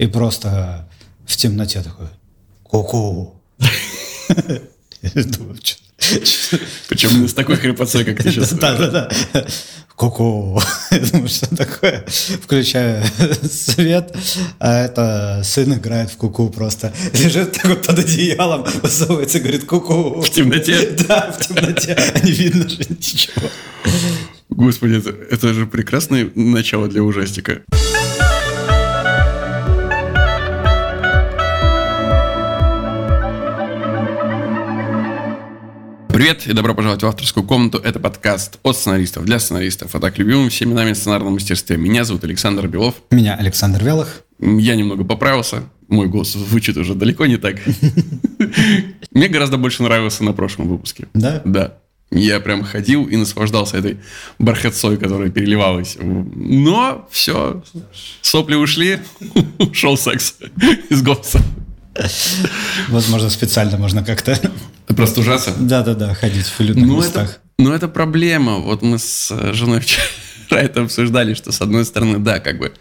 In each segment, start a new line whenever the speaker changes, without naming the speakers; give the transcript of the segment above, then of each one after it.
и просто в темноте такой «Ку-ку».
Причем с такой хрипотцой, как ты сейчас.
Да, да, да. Ку-ку. Думаю, что такое. Включаю свет, а это сын играет в куку просто. Лежит такой под одеялом, высовывается и говорит ку-ку.
В темноте?
Да, в темноте. А не видно же ничего.
Господи, это, это же прекрасное начало для ужастика. Привет и добро пожаловать в авторскую комнату. Это подкаст от сценаристов для сценаристов, а так любимым всеми нами сценарном мастерстве. Меня зовут Александр Белов.
Меня Александр Велых.
Я немного поправился. Мой голос звучит уже далеко не так. Мне гораздо больше нравился на прошлом выпуске.
Да?
Да. Я прям ходил и наслаждался этой бархатцой, которая переливалась. Но все, сопли ушли, ушел секс из голоса.
Возможно, специально можно как-то...
Простужаться?
Да-да-да, ходить в людных
Ну
местах.
это, ну, это проблема. Вот мы с женой вчера это обсуждали, что с одной стороны, да, как бы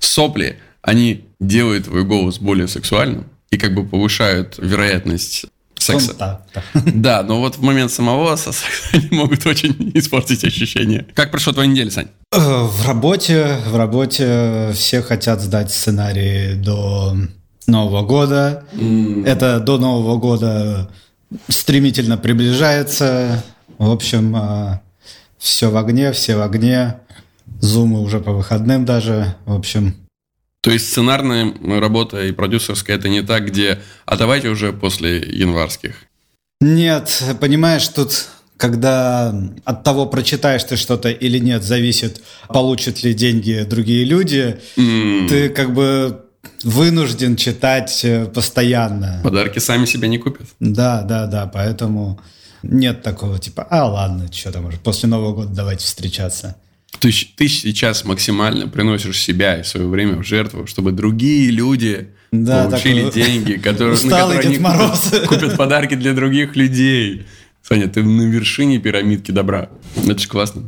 сопли, они делают твой голос более сексуальным и как бы повышают вероятность секса.
Да,
но вот в момент самого секса они могут очень испортить ощущения. Как прошла твоя неделя, Сань?
Э, В работе, в работе все хотят сдать сценарий до Нового года. Это до Нового года стремительно приближается. В общем, все в огне, все в огне. Зумы уже по выходным даже. В общем,
То есть сценарная работа и продюсерская это не так, где «а давайте уже после январских».
Нет, понимаешь, тут когда от того, прочитаешь ты что-то или нет, зависит, получат ли деньги другие люди,
М,
ты как бы вынужден читать э, постоянно.
Подарки сами себя не купят.
Да, да, да, поэтому нет такого типа, а ладно, что там уже, после Нового года давайте встречаться.
Ты, ты сейчас максимально приносишь себя и свое время в жертву, чтобы другие люди
Да,
получили
такой
деньги, которые, на которые они купят, купят подарки для других людей. Саня, ты на вершине пирамидки добра. Это же классно.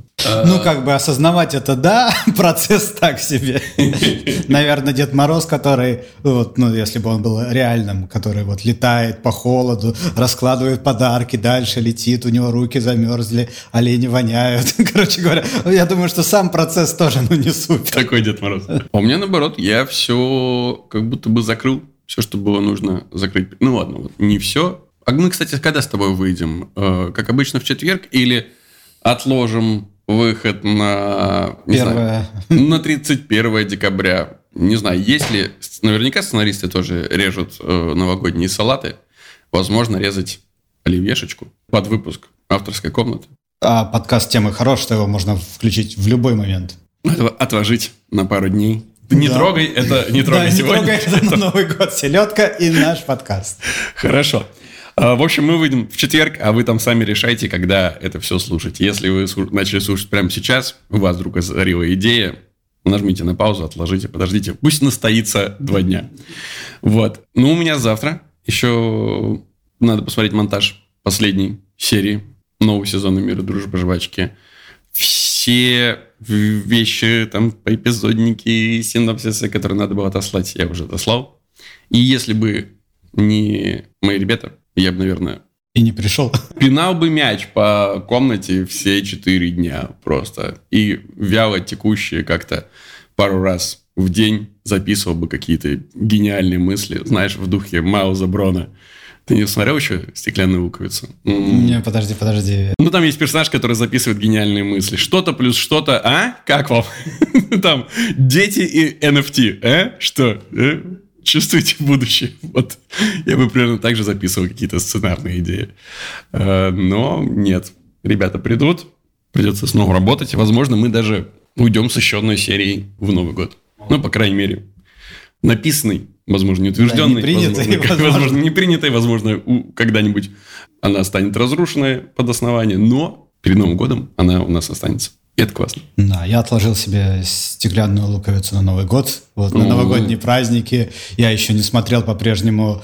Ну, как бы осознавать это, да, процесс так себе. Наверное, Дед Мороз, который, вот, ну, если бы он был реальным, который вот летает по холоду, раскладывает подарки, дальше летит, у него руки замерзли, олени воняют. Короче говоря, я думаю, что сам процесс тоже, ну, не супер.
Такой Дед Мороз. А у меня наоборот, я все как будто бы закрыл. Все, что было нужно закрыть. Ну ладно, вот не все. А мы, кстати, когда с тобой выйдем? Э, Как обычно в четверг или отложим выход на... не знаю,
Первое.
на 31 декабря. Не знаю, есть ли... Наверняка сценаристы тоже режут э, новогодние салаты. Возможно, резать оливьешечку под выпуск авторской комнаты.
А подкаст темы хорош, что его можно включить в любой момент.
Этого Отложить на пару дней. Не
Да.
трогай это, не трогай
Да, не
сегодня.
трогай это на Новый год. Селедка и наш подкаст.
Хорошо. А, В общем, мы выйдем в четверг, а вы там сами решайте, когда это все слушать. Если вы начали слушать прямо сейчас, у вас вдруг озарила идея, нажмите на паузу, отложите, подождите. Пусть настоится два дня. Вот. Ну, у меня завтра еще надо посмотреть монтаж последней серии нового сезона «Мира, дружбы, жвачки». Все вещи, там, эпизодники, синопсисы, которые надо было отослать, я уже отослал. И если бы не мои ребята, я бы, наверное,
И не пришел.
пинал бы мяч по комнате все четыре дня просто. И вяло текущие как-то пару раз в день записывал бы какие-то гениальные мысли, знаешь, в духе Мауза Брона. Ты не смотрел еще «Стеклянную луковицу»?
Не, подожди, подожди.
Ну, там есть персонаж, который записывает гениальные мысли. Что-то плюс что-то, а? Как вам? Там дети и NFT, а? Что? Чувствуете будущее? Вот я бы примерно так же записывал какие-то сценарные идеи. Э, Но нет. Ребята придут, придется снова работать. Возможно, мы даже уйдем с еще одной серией в Новый год. Ну, по крайней мере, написанный, возможно, не утвержденный,
не принятый,
возможно,
возможно.
возможно, не принятый, возможно, у- когда-нибудь она станет разрушенная под основание, но перед Новым годом она у нас останется. И это классно.
Да, я отложил себе стеклянную луковицу на Новый год. Вот на новогодние праздники. Я еще не смотрел по-прежнему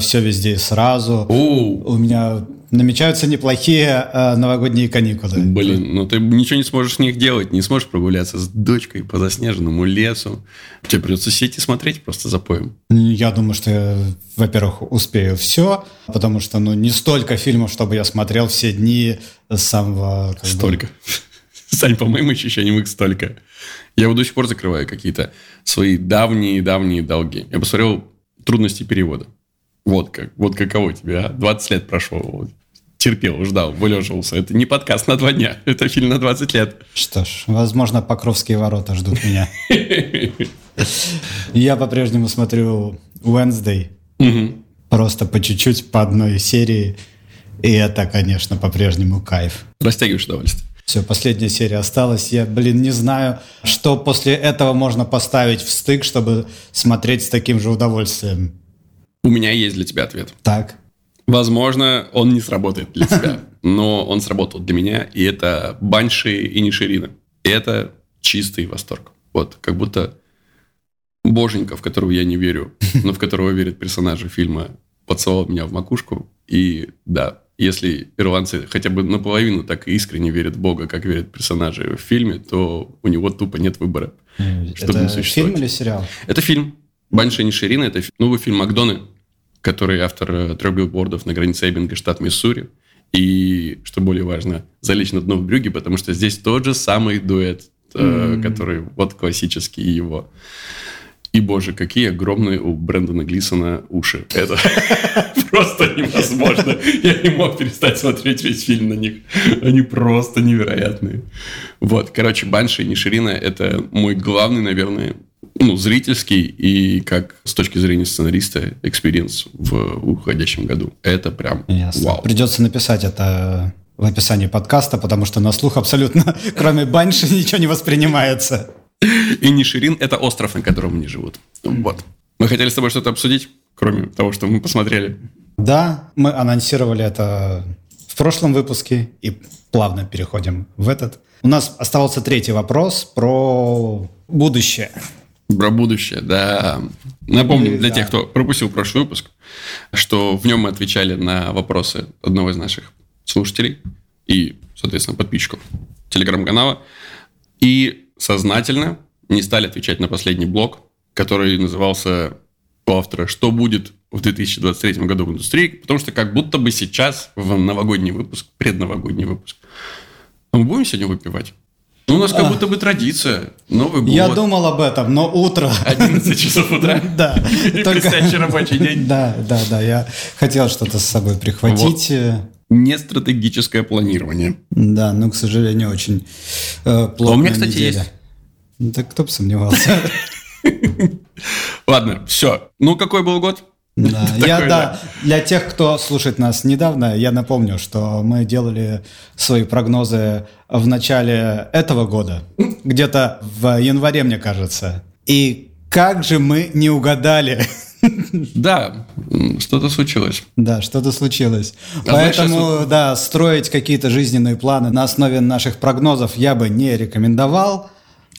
все везде и сразу. У меня намечаются неплохие э, новогодние каникулы.
Блин, ну ты ничего не сможешь с них делать, не сможешь прогуляться с дочкой по заснеженному лесу. Тебе придется сидеть и смотреть просто за поем.
Я думаю, что я, во-первых, успею все, потому что ну, не столько фильмов, чтобы я смотрел все дни с самого... как бы,
Столько. Сань, по моим ощущениям, их столько. Я вот до сих пор закрываю какие-то свои давние-давние долги. Я посмотрел трудности перевода. Вот как, вот каково тебе, а? 20 лет прошло. Вот. Терпел, ждал, вылеживался. Это не подкаст на два дня, это фильм на 20 лет.
Что ж, возможно, Покровские ворота ждут меня. Я по-прежнему смотрю Wednesday. Просто по чуть-чуть, по одной серии. И это, конечно, по-прежнему кайф.
Растягиваешь удовольствие.
Все, последняя серия осталась. Я, блин, не знаю, что после этого можно поставить в стык, чтобы смотреть с таким же удовольствием.
У меня есть для тебя ответ.
Так.
Возможно, он не сработает для тебя, но он сработал для меня, и это Банши и Ниширина. И это чистый восторг. Вот, как будто боженька, в которого я не верю, но в которого верят персонажи фильма, поцеловал меня в макушку. И да, если ирландцы хотя бы наполовину так искренне верят в Бога, как верят персонажи в фильме, то у него тупо нет выбора. Чтобы не
это
существовать.
фильм или сериал?
Это фильм. Банши Ниширина – это фи- новый фильм Макдоны, который автор э, трех билбордов на границе Эббинга, штат Миссури. И, что более важно, залечь на дно в брюге, потому что здесь тот же самый дуэт, э, который вот классический его. И, боже, какие огромные у Брэндона Глисона уши. Это просто невозможно. Я не мог перестать смотреть весь фильм на них. Они просто невероятные. Вот, короче, Банши Инишерина – это мой главный, наверное, ну, зрительский и как с точки зрения сценариста experience в уходящем году. Это прям
Ясно.
вау.
Придется написать это в описании подкаста, потому что на слух абсолютно, кроме банши, ничего не воспринимается.
И Ниширин – это остров, на котором они живут. Вот. Мы хотели с тобой что-то обсудить, кроме того, что мы посмотрели.
Да, мы анонсировали это в прошлом выпуске и плавно переходим в этот. У нас оставался третий вопрос про будущее.
Про будущее, да. Напомним
И
для
да.
тех, кто пропустил прошлый выпуск, что в нем мы отвечали на вопросы одного из наших слушателей и, соответственно, подписчиков телеграм-канала. И сознательно не стали отвечать на последний блок, который назывался у автора «Что будет в 2023 году в индустрии?» Потому что как будто бы сейчас в новогодний выпуск, предновогодний выпуск, а мы будем сегодня выпивать? Ну, у нас как будто бы традиция. Новый год.
Я думал об этом, но утро...
11 часов утра.
Да, только...
Рабочий день.
Да, да, да, я хотел что-то с собой прихватить.
Не стратегическое планирование.
Да, но, к сожалению, очень э, плотная
А у меня, кстати,
неделя.
есть.
Ну, Так кто бы сомневался.
Ладно, все. Ну, какой был год?
Да,
Такой,
я,
да.
да, для тех, кто слушает нас недавно, я напомню, что мы делали свои прогнозы в начале этого года, где-то в январе, мне кажется. И как же мы не угадали.
Да, что-то случилось.
Да, что-то случилось.
А
Поэтому, да, строить какие-то жизненные планы на основе наших прогнозов я бы не рекомендовал.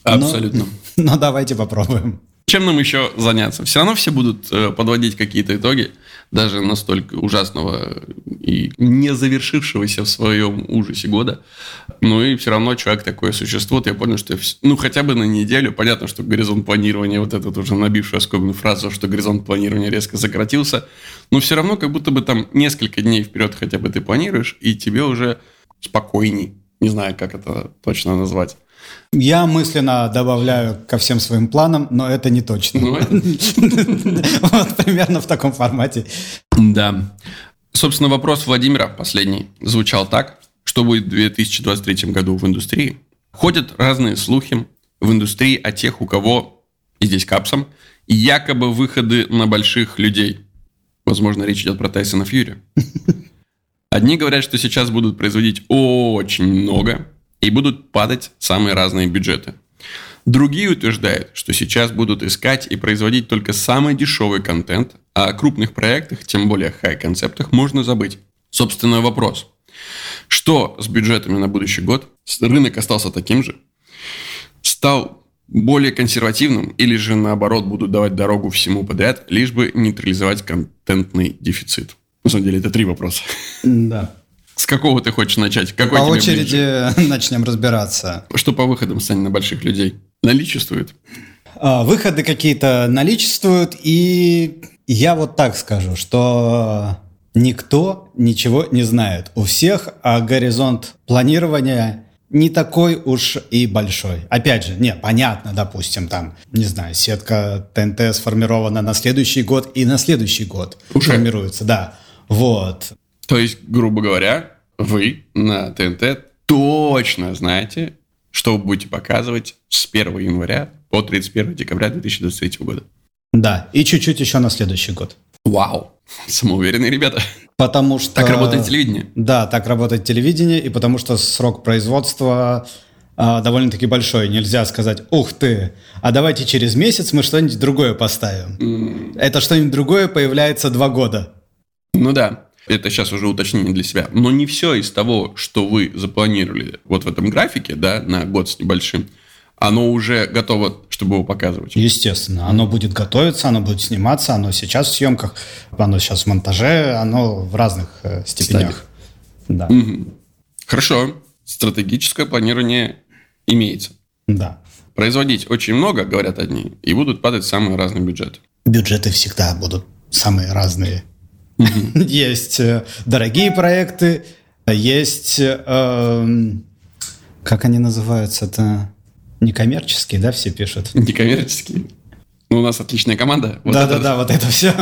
но-
Абсолютно.
Но давайте попробуем.
Чем нам еще заняться? Все равно все будут э, подводить какие-то итоги, даже настолько ужасного и не завершившегося в своем ужасе года. Ну и все равно человек такое существует. Я понял, что вс- ну хотя бы на неделю, понятно, что горизонт планирования, вот этот уже набивший оскомину фразу, что горизонт планирования резко сократился, но все равно как будто бы там несколько дней вперед хотя бы ты планируешь, и тебе уже спокойней. Не знаю, как это точно назвать.
Я мысленно добавляю ко всем своим планам, но это не точно.
Ну,
Вот примерно в таком формате.
Да. Собственно, вопрос Владимира последний звучал так. Что будет в 2023 году в индустрии? Ходят разные слухи в индустрии о тех, у кого, и здесь капсом, якобы выходы на больших людей. Возможно, речь идет про Тайсона Фьюри. Одни говорят, что сейчас будут производить очень много и будут падать самые разные бюджеты. Другие утверждают, что сейчас будут искать и производить только самый дешевый контент, а о крупных проектах, тем более хай-концептах, можно забыть. Собственно, вопрос. Что с бюджетами на будущий год? Рынок остался таким же? Стал более консервативным или же наоборот будут давать дорогу всему подряд, лишь бы нейтрализовать контентный дефицит? На самом деле это три вопроса.
Да.
С какого ты хочешь начать? Какой
По очереди
ближе?
начнем разбираться.
Что по выходам станет на больших людей? Наличествует?
А, Выходы какие-то наличествуют, и я вот так скажу, что никто ничего не знает. У всех а горизонт планирования не такой уж и большой. Опять же, не, понятно, допустим, там, не знаю, сетка ТНТ сформирована на следующий год и на следующий год
Уже?
формируется, да. Вот.
То есть, грубо говоря, вы на ТНТ точно знаете, что вы будете показывать с 1 января по 31 декабря 2023 года.
Да, и чуть-чуть еще на следующий год.
Вау! Самоуверенные ребята.
Потому что...
Так работает телевидение.
Да, так работает телевидение, и потому что срок производства а, довольно-таки большой. Нельзя сказать, ух ты, а давайте через месяц мы что-нибудь другое поставим. Это что-нибудь другое появляется два года.
Ну да, это сейчас уже уточнение для себя. Но не все из того, что вы запланировали вот в этом графике, да, на год с небольшим, оно уже готово, чтобы его показывать.
Естественно, оно будет готовиться, оно будет сниматься, оно сейчас в съемках, оно сейчас в монтаже, оно в разных э, степенях. Да,
Мгм. Хорошо. Стратегическое планирование имеется.
да.
Производить очень много, говорят одни, и будут падать самые разные бюджеты.
Бюджеты всегда будут самые разные. Есть э, дорогие проекты, есть, эм, как они называются-то, некоммерческие, да, все пишут?
Некоммерческие. Ну, у нас отличная команда. Вот это-
Да-да-да, вот это все.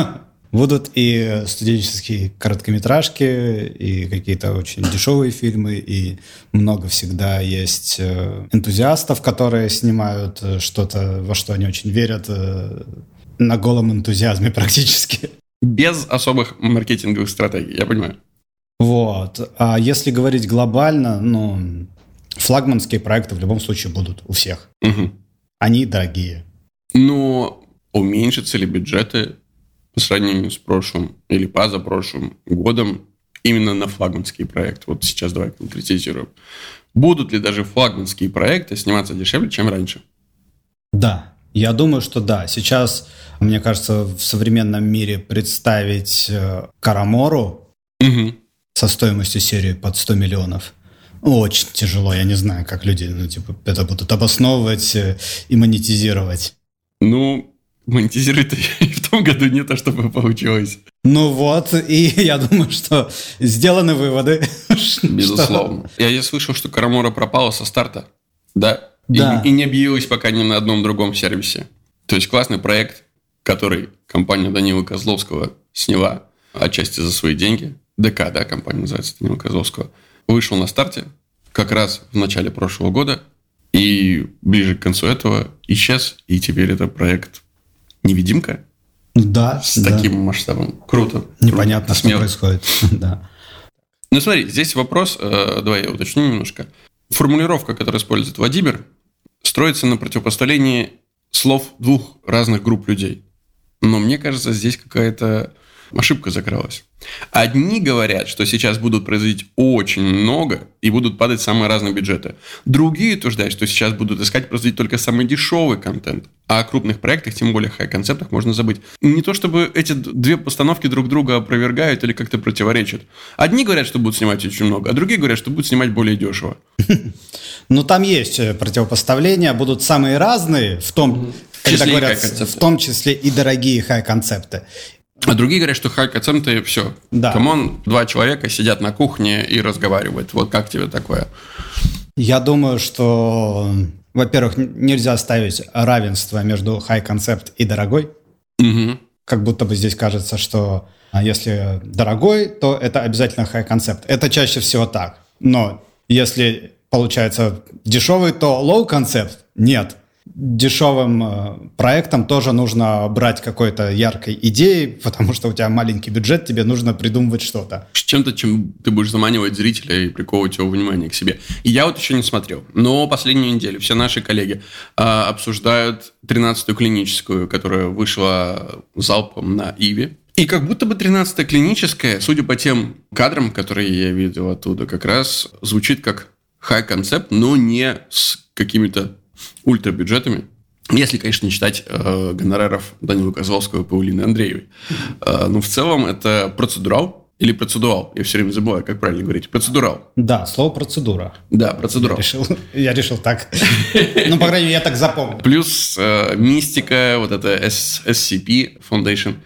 Будут и студенческие короткометражки, и какие-то очень дешевые фильмы, и много всегда есть э, энтузиастов, которые снимают э, что-то, во что они очень верят, э, на голом энтузиазме практически.
Без особых маркетинговых стратегий, я понимаю.
Вот. А если говорить глобально, ну, флагманские проекты в любом случае будут у всех.
Мгм.
Они дорогие.
Но уменьшатся ли бюджеты по сравнению с прошлым или позапрошлым годом именно на флагманский проект? Вот сейчас давай конкретизируем. Будут ли даже флагманские проекты сниматься дешевле, чем раньше?
Да, я думаю, что да. Сейчас, мне кажется, в современном мире представить э, Карамору
Мгм.
со стоимостью серии под 100 миллионов очень тяжело. Я не знаю, как люди ну, типа, это будут обосновывать э, и монетизировать.
Ну, монетизировать в том году не то, чтобы получилось.
Ну вот, и я думаю, что сделаны выводы. что-
Безусловно. Я, я слышал, что Карамора пропала со старта. Да? И-
Да.
И, не объявилась пока ни на одном другом сервисе. То есть классный проект, который компания Данила Козловского сняла отчасти за свои деньги. ДК, да, компания называется Данила Козловского. Вышел на старте как раз в начале прошлого года. И ближе к концу этого исчез. И теперь это проект «Невидимка»
Да,
с
да.
таким масштабом. Круто.
Непонятно,
Круто.
что происходит. Да.
Ну смотри, здесь вопрос, э, давай я уточню немножко. Формулировка, которую использует Владимир, строится на противопоставлении слов двух разных групп людей. Но мне кажется, здесь какая-то ошибка закралась. Одни говорят, что сейчас будут производить очень много и будут падать самые разные бюджеты. Другие утверждают, что сейчас будут искать производить только самый дешевый контент. А о крупных проектах, тем более хай-концептах, можно забыть. Не то чтобы эти две постановки друг друга опровергают или как-то противоречат. Одни говорят, что будут снимать очень много, а другие говорят, что будут снимать более дешево.
Ну, там есть э, противопоставления, будут самые разные, в том, когда говорят, в том числе и дорогие high concept ы.
А другие говорят, что high concept ы все.
Да.
Come on, два человека сидят на кухне и разговаривают. Вот как тебе такое?
Я думаю, что, во-первых, нельзя ставить равенство между high concept и дорогой.
Мгм.
Как будто бы здесь кажется, что а, если дорогой, то это обязательно high concept. Это чаще всего так. Но если получается дешевый, то low concept? Нет. Дешевым э, проектам тоже нужно брать какой-то яркой идеей, потому что у тебя маленький бюджет, тебе нужно придумывать что-то.
С чем-то, чем ты будешь заманивать зрителя и приковывать его внимание к себе. Я вот еще не смотрел. Но последнюю неделю все наши коллеги а, обсуждают 13-ю клиническую, которая вышла залпом на Иве. И как будто бы 13-я клиническая, судя по тем кадрам, которые я видел оттуда, как раз звучит как хай-концепт, но не с какими-то ультрабюджетами. Если, конечно, не считать э, гонораров Данила Козловского и Паулины Андреевой. Э, но в целом это процедурал. Или процедурал. Я все время забываю, как правильно говорить. Процедурал.
Да, слово процедура.
Да, процедурал.
Я решил, я решил так. Ну, по крайней мере, я так запомнил.
Плюс э, мистика, вот это SCP Foundation.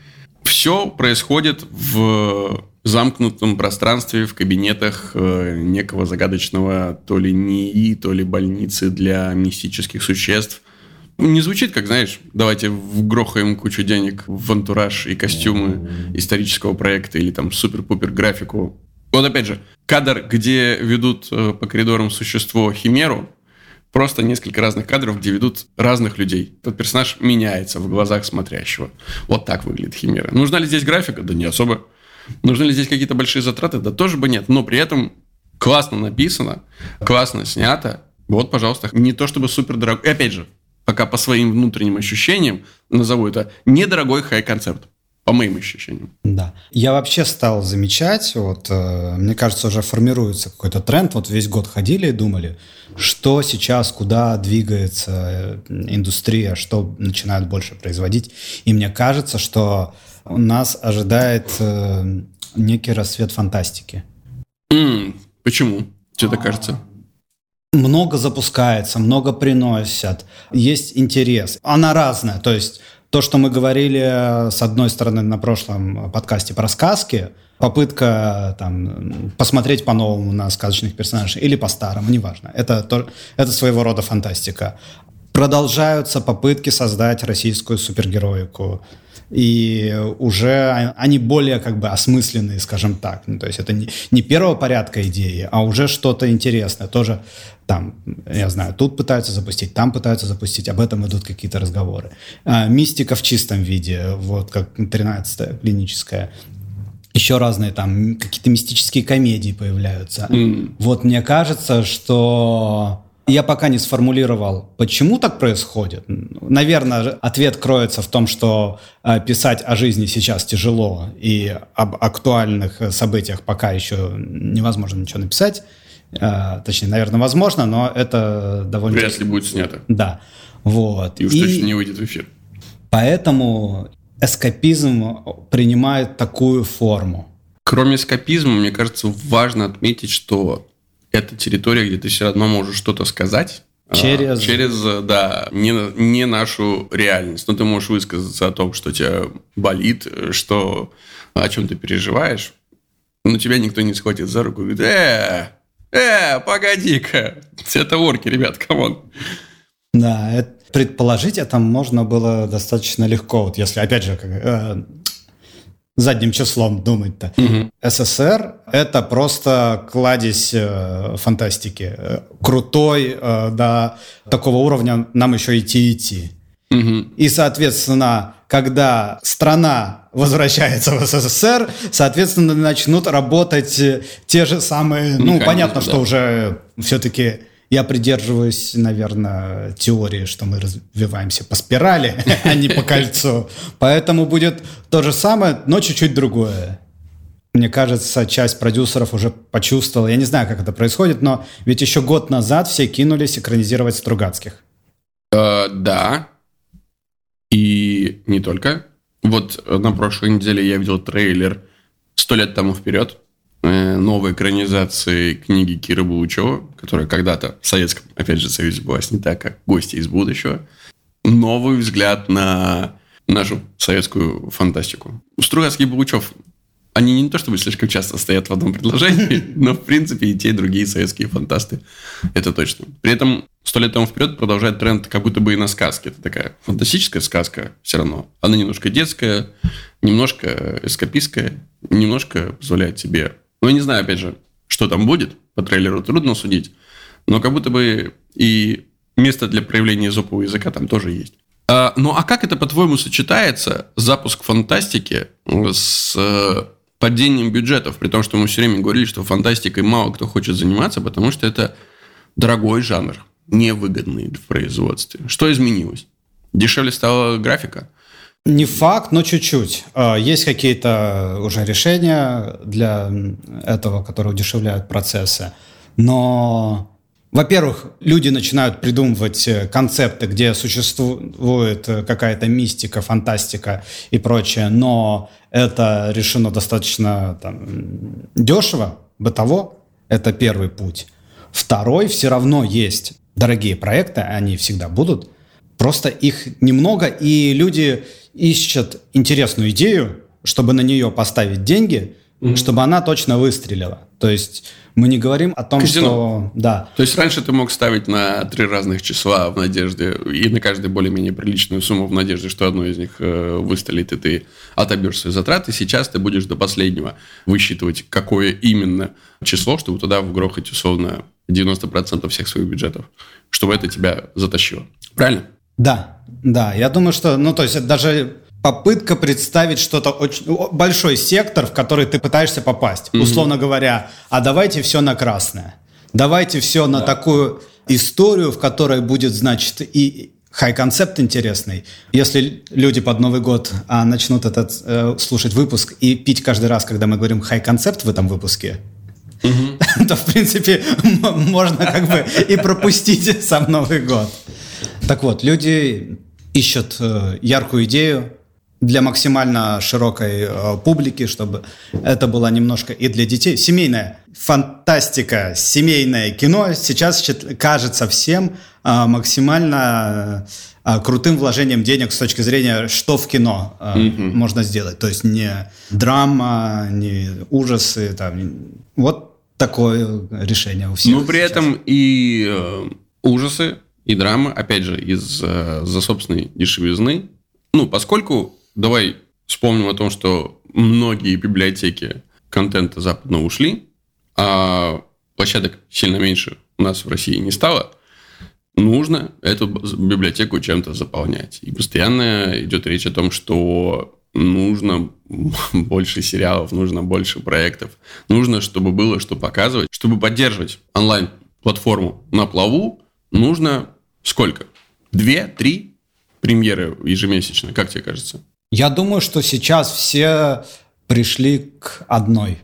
Все происходит в замкнутом пространстве, в кабинетах э, некого загадочного то ли НИИ, то ли больницы для мистических существ. Не звучит, как, знаешь, давайте вгрохаем кучу денег в антураж и костюмы исторического проекта или там супер-пупер графику. Вот опять же, кадр, где ведут э, по коридорам существо Химеру, просто несколько разных кадров, где ведут разных людей. Тот персонаж меняется в глазах смотрящего. Вот так выглядит Химера. Нужна ли здесь графика? Да не особо. Нужны ли здесь какие-то большие затраты? Да тоже бы нет. Но при этом классно написано, классно снято. Вот, пожалуйста, не то чтобы супер дорого. И опять же, пока по своим внутренним ощущениям назову это недорогой хай-концепт по моим ощущениям.
Да. Я вообще стал замечать, вот, э, мне кажется, уже формируется какой-то тренд. Вот весь год ходили и думали, что сейчас, куда двигается э, индустрия, что начинают больше производить. И мне кажется, что нас ожидает э, некий рассвет фантастики.
Mm, почему? Что это кажется?
Много запускается, много приносят, есть интерес. Она разная, то есть то, что мы говорили, э, с одной стороны, на прошлом подкасте про сказки, попытка там, посмотреть по-новому на сказочных персонажей или по-старому, неважно. Это, то, это своего рода фантастика. Продолжаются попытки создать российскую супергероику и уже они более как бы осмысленные, скажем так. Ну, то есть это не, не первого порядка идеи, а уже что-то интересное. Тоже там, я знаю, тут пытаются запустить, там пытаются запустить, об этом идут какие-то разговоры. А, мистика в чистом виде, вот как 13-я клиническая. Еще разные там какие-то мистические комедии появляются. Mm. Вот мне кажется, что я пока не сформулировал, почему так происходит. Наверное, ответ кроется в том, что э, писать о жизни сейчас тяжело, и об актуальных событиях пока еще невозможно ничего написать. Э, точнее, наверное, возможно, но это довольно...
Вряд ли будет снято.
Да. Вот.
И уж и точно не выйдет в эфир.
Поэтому эскапизм принимает такую форму.
Кроме эскапизма, мне кажется, важно отметить, что это территория, где ты все равно можешь что-то сказать.
А, через...
Через, да, не, не нашу реальность. Но ты можешь высказаться о том, что тебя болит, что, о чем ты переживаешь. Но тебя никто не схватит за руку и говорит, э, э, погоди-ка. Это орки, ребят, come on.
Да, это, предположить это можно было достаточно легко. Вот если, опять же, э, задним числом думать-то. Угу. СССР — это просто кладезь э, фантастики. Крутой, э, до такого уровня нам еще идти-идти. Угу. И, соответственно, когда страна возвращается в СССР, соответственно, начнут работать те же самые... Ну, понятно, да. что уже все-таки я придерживаюсь, наверное, теории, что мы развиваемся по спирали, а не по кольцу. Поэтому будет то же самое, но чуть-чуть другое. Мне кажется, часть продюсеров уже почувствовала. Я не знаю, как это происходит, но ведь еще год назад все кинулись экранизировать Стругацких.
Э, да. И не только. Вот на прошлой неделе я видел трейлер «Сто лет тому вперед». Э, новой экранизации книги Кира Булычева, которая когда-то в Советском, опять же, Союзе была снята как «Гости из будущего». Новый взгляд на нашу советскую фантастику. Стругацкий и Булычев, они не то чтобы слишком часто стоят в одном предложении, но, в принципе, и те, и другие советские фантасты. Это точно. При этом сто лет тому вперед продолжает тренд как будто бы и на сказке. Это такая фантастическая сказка все равно. Она немножко детская, немножко эскапистская, немножко позволяет себе ну, я не знаю, опять же, что там будет, по трейлеру трудно судить, но как будто бы и место для проявления зопового языка там тоже есть. А, ну, а как это, по-твоему, сочетается, запуск фантастики с э, падением бюджетов, при том, что мы все время говорили, что фантастикой мало кто хочет заниматься, потому что это дорогой жанр, невыгодный в производстве. Что изменилось? Дешевле стала графика?
Не факт, но чуть-чуть. А, есть какие-то уже решения для этого, которые удешевляют процессы. Но во-первых, люди начинают придумывать э, концепты, где существует э, какая-то мистика, фантастика и прочее, но это решено достаточно там, дешево, бытово. Это первый путь. Второй, все равно есть дорогие проекты, они всегда будут. Просто их немного, и люди ищут интересную идею, чтобы на нее поставить деньги, mm-hmm. чтобы она точно выстрелила. То есть мы не говорим о том, Казино. что... Да.
То есть раньше ты мог ставить на три разных числа в надежде, и на каждый более-менее приличную сумму в надежде, что одно из них э, выстрелит, и ты отобьешь свои затраты. Сейчас ты будешь до последнего высчитывать, какое именно число, чтобы туда вгрохать условно 90% всех своих бюджетов, чтобы это тебя затащило. Правильно?
Да, да. Я думаю, что, ну, то есть это даже попытка представить что-то очень большой сектор, в который ты пытаешься попасть. Mm-hmm. Условно говоря, а давайте все на красное. Давайте все на да. такую историю, в которой будет, значит, и хай-концепт интересный. Если люди под Новый год а, начнут этот э, слушать выпуск и пить каждый раз, когда мы говорим хай-концепт в этом выпуске, то, в принципе, можно как бы и пропустить сам Новый год. Так вот, люди ищут э, яркую идею, для максимально широкой э, публики, чтобы это было немножко и для детей. Семейная фантастика, семейное кино сейчас кажется всем э, максимально крутым вложением денег с точки зрения, что в кино э, mm-hmm. можно сделать. То есть не драма, не ужасы. Там, вот такое решение у всех.
Но при сейчас. этом и э, ужасы, и драма, опять же, из-за э, собственной дешевизны. Ну, поскольку давай вспомним о том, что многие библиотеки контента западного ушли, а площадок сильно меньше у нас в России не стало, нужно эту библиотеку чем-то заполнять. И постоянно идет речь о том, что нужно больше сериалов, нужно больше проектов, нужно, чтобы было что показывать, чтобы поддерживать онлайн-платформу на плаву, нужно сколько? Две, три премьеры ежемесячно, как тебе кажется?
Я думаю, что сейчас все пришли к одной.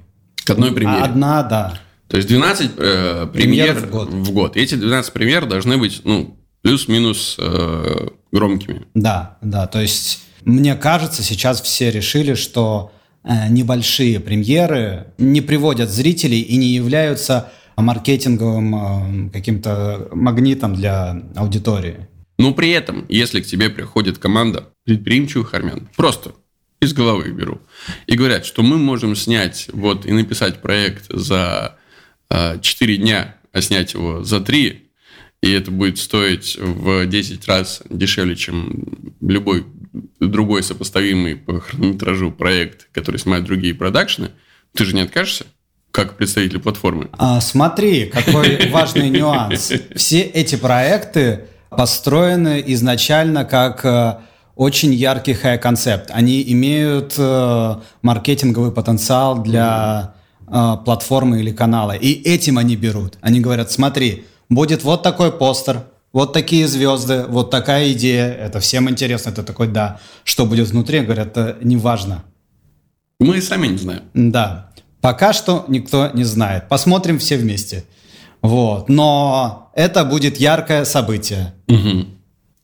К одной премьере?
Одна, да.
То есть 12 э, премьер, в год. в год. Эти 12 премьер должны быть, ну, плюс-минус э, громкими.
Да, да. То есть, мне кажется, сейчас все решили, что э, небольшие премьеры не приводят зрителей и не являются маркетинговым каким-то магнитом для аудитории.
Но при этом, если к тебе приходит команда предприимчивых армян, просто из головы беру, и говорят, что мы можем снять вот и написать проект за э, 4 дня, а снять его за 3, и это будет стоить в 10 раз дешевле, чем любой другой сопоставимый по хронометражу проект, который снимают другие продакшны, ты же не откажешься? Как представитель платформы?
А, смотри, какой важный нюанс. Все эти проекты построены изначально как э, очень яркий хай-концепт. Они имеют э, маркетинговый потенциал для э, платформы или канала. И этим они берут. Они говорят, смотри, будет вот такой постер, вот такие звезды, вот такая идея, это всем интересно, это такой, да. Что будет внутри, говорят, это не важно.
Мы и сами не знаем.
Да. Пока что никто не знает. Посмотрим все вместе. Вот. Но это будет яркое событие.
Угу.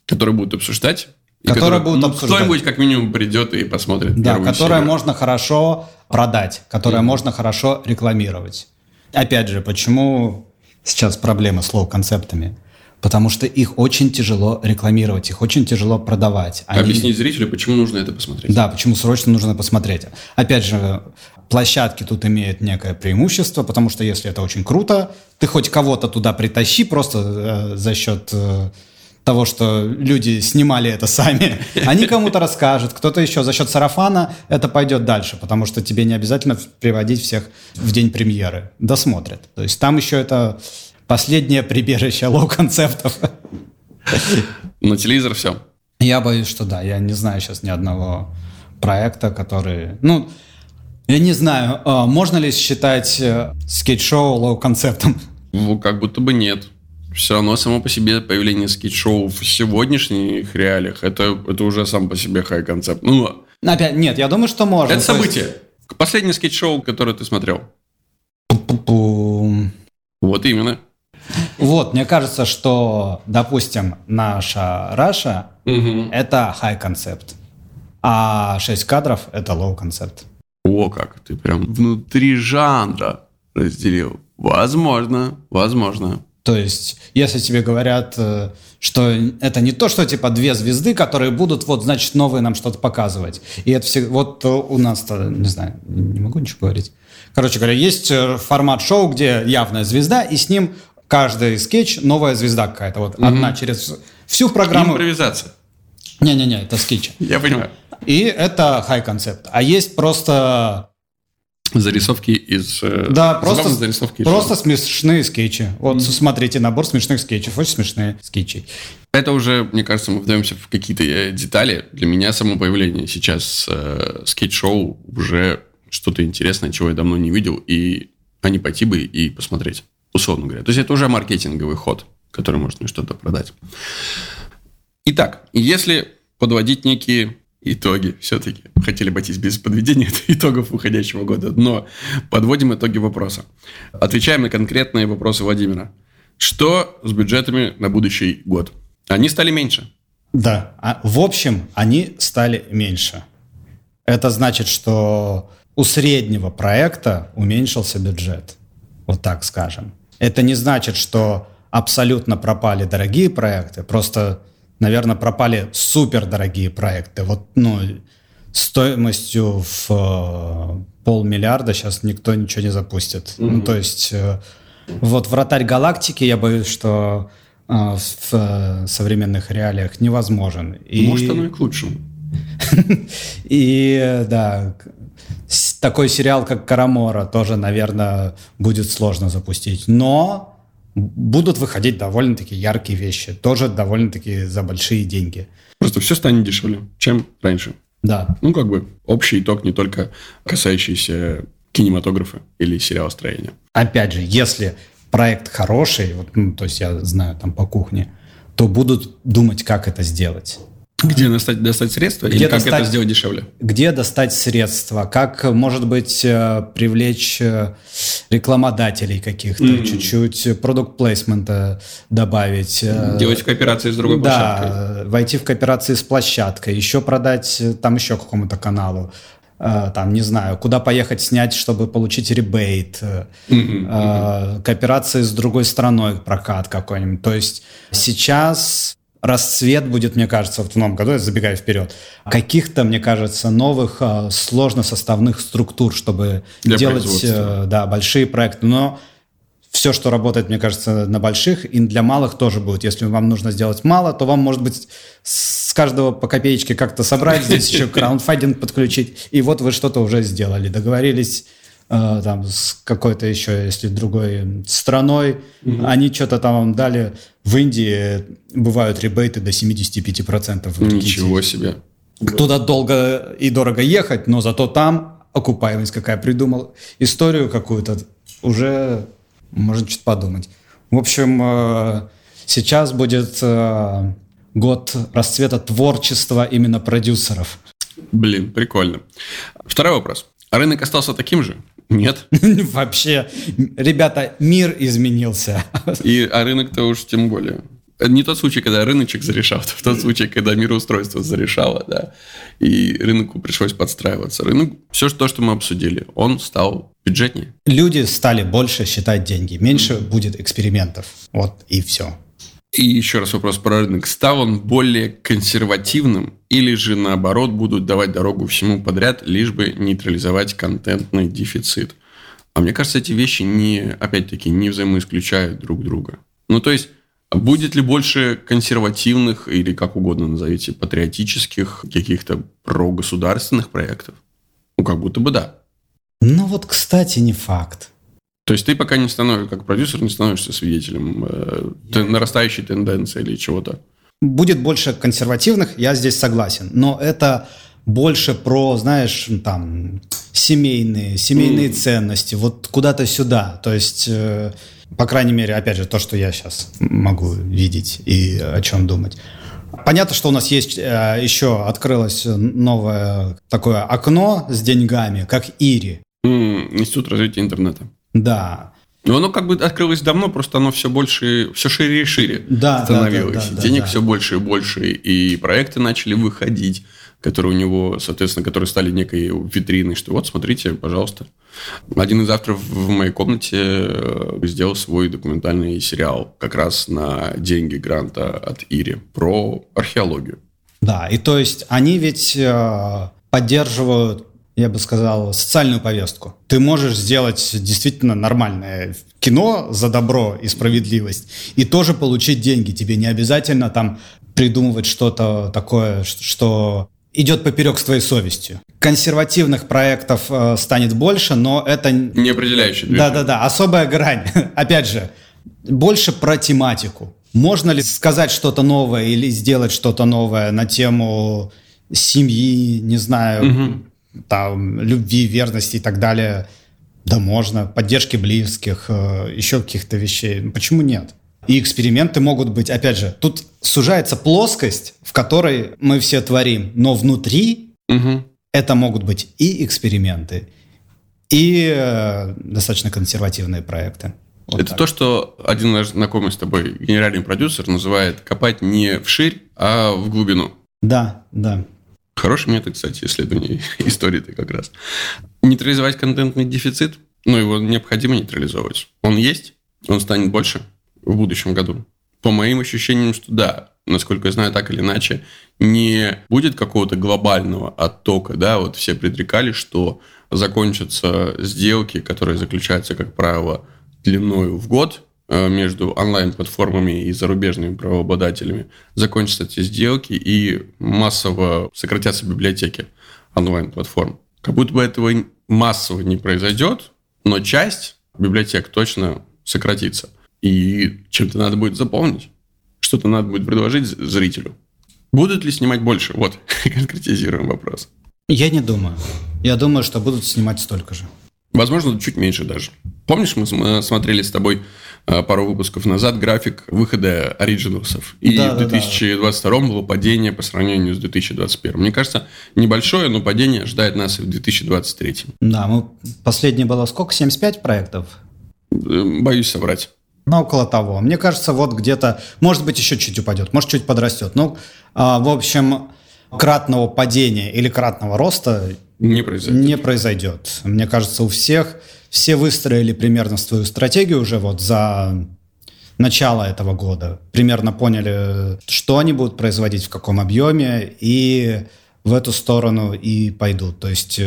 Которое будут обсуждать.
Которое будут ну, обсуждать.
Кто-нибудь как минимум придет и посмотрит.
Да, которое серию. можно хорошо продать, которое mm можно хорошо рекламировать. Опять же, почему сейчас проблема с лоу-концептами? Потому что их очень тяжело рекламировать, их очень тяжело продавать.
Они... Объяснить зрителю, почему нужно это посмотреть.
Да, почему срочно нужно посмотреть. Опять же, площадки тут имеют некое преимущество, потому что если это очень круто, ты хоть кого-то туда притащи просто э, за счет э, того, что люди снимали это сами. Они кому-то расскажут, кто-то еще за счет сарафана это пойдет дальше, потому что тебе не обязательно приводить всех в день премьеры. Досмотрят. То есть там еще это последнее прибежище лоу-концептов.
На телевизор все.
Я боюсь, что да. Я не знаю сейчас ни одного проекта, который... Ну, я не знаю, а, можно ли считать э, скетч-шоу low concept ом?
Ну, как будто бы нет. Все равно само по себе появление скетч-шоу в сегодняшних реалиях, это, это уже сам по себе high concept. Ну,
Опять, нет, я думаю, что можно.
Это событие. Есть... Последнее скетч-шоу, которое ты смотрел.
Пу-пу-пу.
Вот именно.
Вот, мне кажется, что, допустим, наша Раша
Мгм.
это high concept, а 6 кадров это low концепт.
О, как ты прям внутри жанра разделил. Возможно, возможно.
То есть, если тебе говорят, э, что это не то, что типа две звезды, которые будут, вот, значит, новые нам что-то показывать. И это все, вот э, у нас-то, не знаю, не могу ничего говорить. Короче говоря, есть э, формат шоу, где явная звезда, и с ним каждый скетч новая звезда какая-то. Вот одна через всю программу.
Импровизация.
Не-не-не, это скетчи.
Я понимаю.
И это high concept. А есть просто
Зарисовки из... э,
Да, просто,
зарисовки из
просто
шоу.
смешные скетчи. Вот смотрите, набор смешных скетчев. Очень смешные скетчи.
Это уже, мне кажется, мы вдаемся в какие-то э, детали. Для меня само появление сейчас э, скетч-шоу уже что-то интересное, чего я давно не видел, и а не пойти бы и посмотреть, условно говоря. То есть это уже маркетинговый ход, который может мне что-то продать. Итак, если подводить некие итоги, все-таки хотели обойтись без подведения итогов уходящего года, но подводим итоги вопроса. Отвечаем на конкретные вопросы Владимира. Что с бюджетами на будущий год? Они стали меньше.
Да, а в общем, они стали меньше. Это значит, что у среднего проекта уменьшился бюджет. Вот так скажем. Это не значит, что абсолютно пропали дорогие проекты, просто, наверное, пропали супердорогие проекты. Вот, ну, стоимостью в э, полмиллиарда сейчас никто ничего не запустит. Ну, то есть, э, вот «Вратарь галактики», я боюсь, что э, в современных реалиях невозможен. И,
Может, оно и к лучшему.
и да, такой сериал, как «Карамора», тоже, наверное, будет сложно запустить. Но будут выходить довольно-таки яркие вещи, тоже довольно-таки за большие деньги.
Просто все станет дешевле, чем раньше.
Да,
Ну, как бы общий итог не только касающийся кинематографа или сериалостроения.
опять же, если проект хороший, вот, ну, то есть я знаю там по кухне, то будут думать, как это сделать.
Где достать, достать средства или
Где
как
достать-
это сделать дешевле?
Где достать средства? Как, может быть, э, привлечь э, рекламодателей каких-то, чуть-чуть продукт плейсмента добавить. э,
Делать в кооперации с другой площадкой.
Да, войти в кооперации с площадкой, еще продать там еще какому-то каналу. Там, не знаю, куда поехать снять, чтобы получить ребейт. э, Кооперации с другой страной, прокат какой-нибудь. То есть сейчас расцвет будет, мне кажется, в новом году, я забегаю вперед, каких-то, мне кажется, новых э, сложносоставных структур, чтобы
Для
делать э, да, большие проекты. Но все, что работает, мне кажется, на больших, и для малых тоже будет. Если вам нужно сделать мало, то вам, может быть, с каждого по копеечке как-то собрать, здесь еще краундфандинг подключить, и вот вы что-то уже сделали. Договорились э, там с какой-то еще, если другой страной, они что-то там вам дали. В Индии бывают ребейты до 75%. Вы прикиньте.
Ничего себе.
Туда долго и дорого ехать, но зато там окупаемость какая придумал, историю какую-то, уже можно что-то подумать. В общем, э, сейчас будет э, год расцвета творчества именно продюсеров.
Блин, прикольно. Второй вопрос. Рынок остался таким же? Нет.
Вообще, ребята, мир изменился.
И, а рынок-то уж тем более. Не тот случай, когда рыночек зарешал, в тот случай, когда мироустройство зарешало, да, и рынку пришлось подстраиваться. Рынок, все то, что мы обсудили, он стал бюджетнее.
Люди стали больше считать деньги, меньше будет экспериментов. Вот и все.
И еще раз вопрос про рынок. Стал он более консервативным или же наоборот будут давать дорогу всему подряд, лишь бы нейтрализовать контентный дефицит? А мне кажется, эти вещи не, опять-таки, не взаимоисключают друг друга. Ну, то есть, будет ли больше консервативных или, как угодно назовите, патриотических, каких-то прогосударственных проектов? Ну, как будто бы да.
Ну вот, кстати, не факт.
То есть ты пока не становишься, как продюсер, не становишься свидетелем э, нарастающей тенденции или чего-то.
Будет больше консервативных, я здесь согласен. Но это больше про, знаешь, там, семейные, семейные ценности, вот куда-то сюда. То есть, э, по крайней мере, опять же, то, что я сейчас могу видеть и о чем думать. Понятно, что у нас есть э, еще открылось новое такое окно с деньгами, как Ири.
М, Институт развития интернета.
Да.
Ну, оно как бы открылось давно, просто оно все больше, все шире и шире
да,
становилось.
Да, да, да,
Денег
да.
все больше и больше, и проекты начали выходить, которые у него, соответственно, которые стали некой витриной, что вот, смотрите, пожалуйста. Один из авторов в моей комнате э, сделал свой документальный сериал как раз на деньги гранта от Ири про археологию.
Да, и то есть они ведь э, поддерживают я бы сказал, социальную повестку. Ты можешь сделать действительно нормальное кино за добро и справедливость и тоже получить деньги. Тебе не обязательно там придумывать что-то такое, что идет поперек с твоей совестью. Консервативных проектов э, станет больше, но это...
Не определяющий.
Да-да-да, особая грань. Опять же, больше про тематику. Можно ли сказать что-то новое или сделать что-то новое на тему семьи, не знаю, угу там, любви, верности и так далее. Да можно, поддержки близких, э, еще каких-то вещей. Почему нет? И эксперименты могут быть, опять же, тут сужается плоскость, в которой мы все творим, но внутри угу. это могут быть и эксперименты, и э, достаточно консервативные проекты.
Вот это так. то, что один наш знакомый с тобой генеральный продюсер называет копать не вширь, а в глубину.
Да, да.
Хороший метод, кстати, исследования истории-то как раз. Нейтрализовать контентный дефицит, ну, его необходимо нейтрализовывать. Он есть, он станет больше в будущем году. По моим ощущениям, что да, насколько я знаю, так или иначе, не будет какого-то глобального оттока, да, вот все предрекали, что закончатся сделки, которые заключаются, как правило, длиною в год, между онлайн-платформами и зарубежными правообладателями закончатся эти сделки и массово сократятся библиотеки онлайн-платформ. Как будто бы этого массово не произойдет, но часть библиотек точно сократится. И чем-то надо будет заполнить, что-то надо будет предложить зрителю. Будут ли снимать больше? Вот, конкретизируем вопрос.
Я не думаю. Я думаю, что будут снимать столько же.
Возможно, чуть меньше даже. Помнишь, мы смотрели с тобой э, пару выпусков назад график выхода оригиналсов. И да, в 2022 да, да. было падение по сравнению с 2021. Мне кажется, небольшое, но падение ожидает нас и в 2023.
Да, мы последнее было сколько? 75 проектов?
Э, боюсь соврать.
Ну, около того. Мне кажется, вот где-то, может быть, еще чуть упадет, может, чуть подрастет. Ну, а, в общем, кратного падения или кратного роста
не произойдет.
Не произойдет. Мне кажется, у всех все выстроили примерно свою стратегию уже вот за начало этого года. Примерно поняли, что они будут производить, в каком объеме, и в эту сторону и пойдут. То есть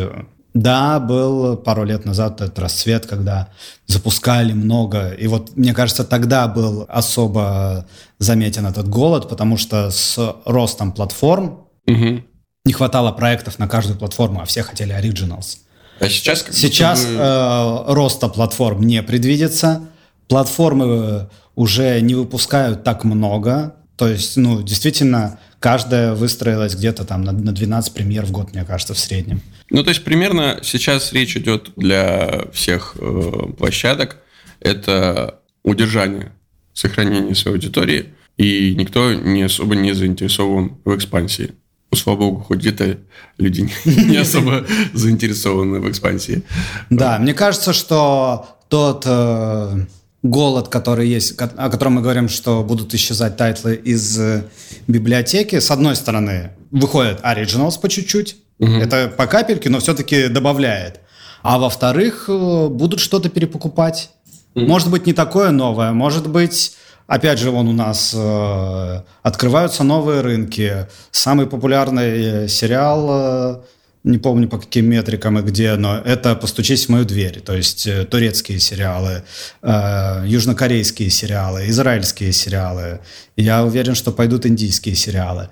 да, был пару лет назад этот расцвет, когда запускали много. И вот, мне кажется, тогда был особо заметен этот голод, потому что с ростом платформ угу не хватало проектов на каждую платформу, а все хотели Originals.
А сейчас
Сейчас бы... э, роста платформ не предвидится. Платформы уже не выпускают так много. То есть, ну, действительно, каждая выстроилась где-то там на, на 12 премьер в год, мне кажется, в среднем.
Ну, то есть, примерно сейчас речь идет для всех э, площадок. Это удержание, сохранение своей аудитории, и никто не особо не заинтересован в экспансии. Ну, слава богу, хоть где-то люди не особо заинтересованы в экспансии.
Да, мне кажется, что тот э, голод, который есть, о котором мы говорим, что будут исчезать title ы из э, библиотеки, с одной стороны, выходит Originals по чуть-чуть, угу. это по капельке, но все-таки добавляет. А во-вторых, э, будут что-то перепокупать. Угу. Может быть, не такое новое, может быть Опять же, вон у нас э, открываются новые рынки. Самый популярный сериал, э, не помню по каким метрикам и где, но это «Постучись в мою дверь». То есть э, турецкие сериалы, э, южнокорейские сериалы, израильские сериалы. Я уверен, что пойдут индийские сериалы.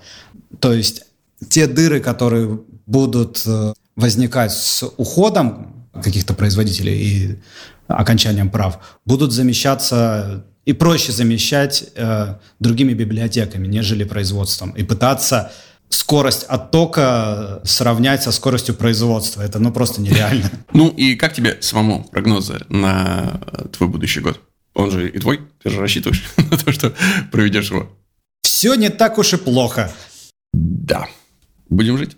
То есть те дыры, которые будут э, возникать с уходом каких-то производителей и окончанием прав, будут замещаться и проще замещать э, другими библиотеками, нежели производством. И пытаться скорость оттока сравнять со скоростью производства. Это ну просто нереально.
Ну и как тебе самому прогнозы на твой будущий год? Он же и твой, ты же рассчитываешь на то, что проведешь его.
Все не так уж и плохо.
Да. Будем жить?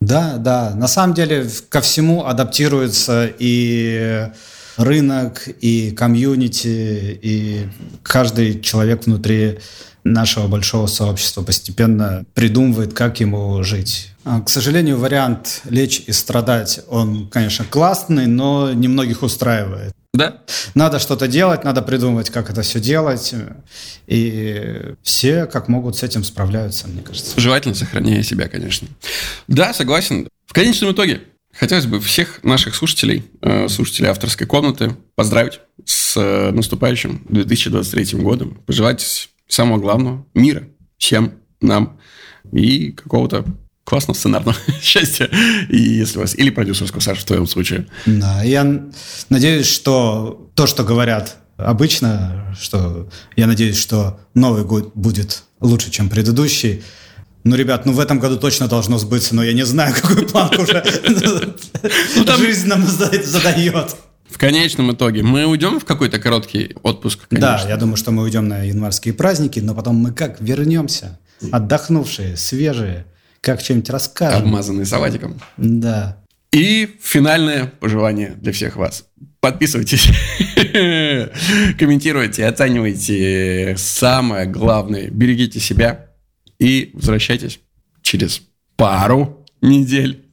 Да, да. На самом деле ко всему адаптируется и рынок, и комьюнити, и каждый человек внутри нашего большого сообщества постепенно придумывает, как ему жить. А, к сожалению, вариант лечь и страдать, он, конечно, классный, но немногих устраивает.
Да.
Надо что-то делать, надо придумывать, как это все делать. И все, как могут, с этим справляются, мне кажется.
Желательно сохраняя себя, конечно. Да, согласен. В конечном итоге, хотелось бы всех наших слушателей, э, слушателей авторской комнаты, поздравить с э, наступающим 2023 годом. Пожелать самого главного мира всем нам и какого-то классного сценарного счастья, и если у вас, или продюсерского, Саша, в твоем случае.
Да, я надеюсь, что то, что говорят обычно, что я надеюсь, что Новый год будет лучше, чем предыдущий. Ну, ребят, ну в этом году точно должно сбыться, но я не знаю, какой план уже ну, жизнь нам задает.
В конечном итоге мы уйдем в какой-то короткий отпуск,
конечно. Да, я думаю, что мы уйдем на январские праздники, но потом мы как вернемся, отдохнувшие, свежие, как что-нибудь расскажем.
Обмазанные салатиком.
Да.
И финальное пожелание для всех вас. Подписывайтесь, комментируйте, оценивайте. Самое главное, берегите себя и возвращайтесь через пару недель.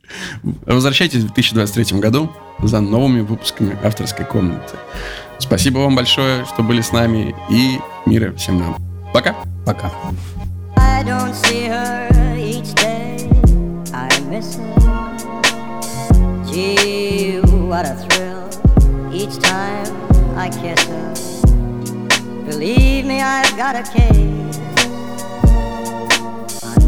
Возвращайтесь в 2023 году за новыми выпусками авторской комнаты. Спасибо вам большое, что были с нами, и мира всем нам. Пока.
Пока. Gee, what a thrill each time I kiss her. Believe me, I've got a case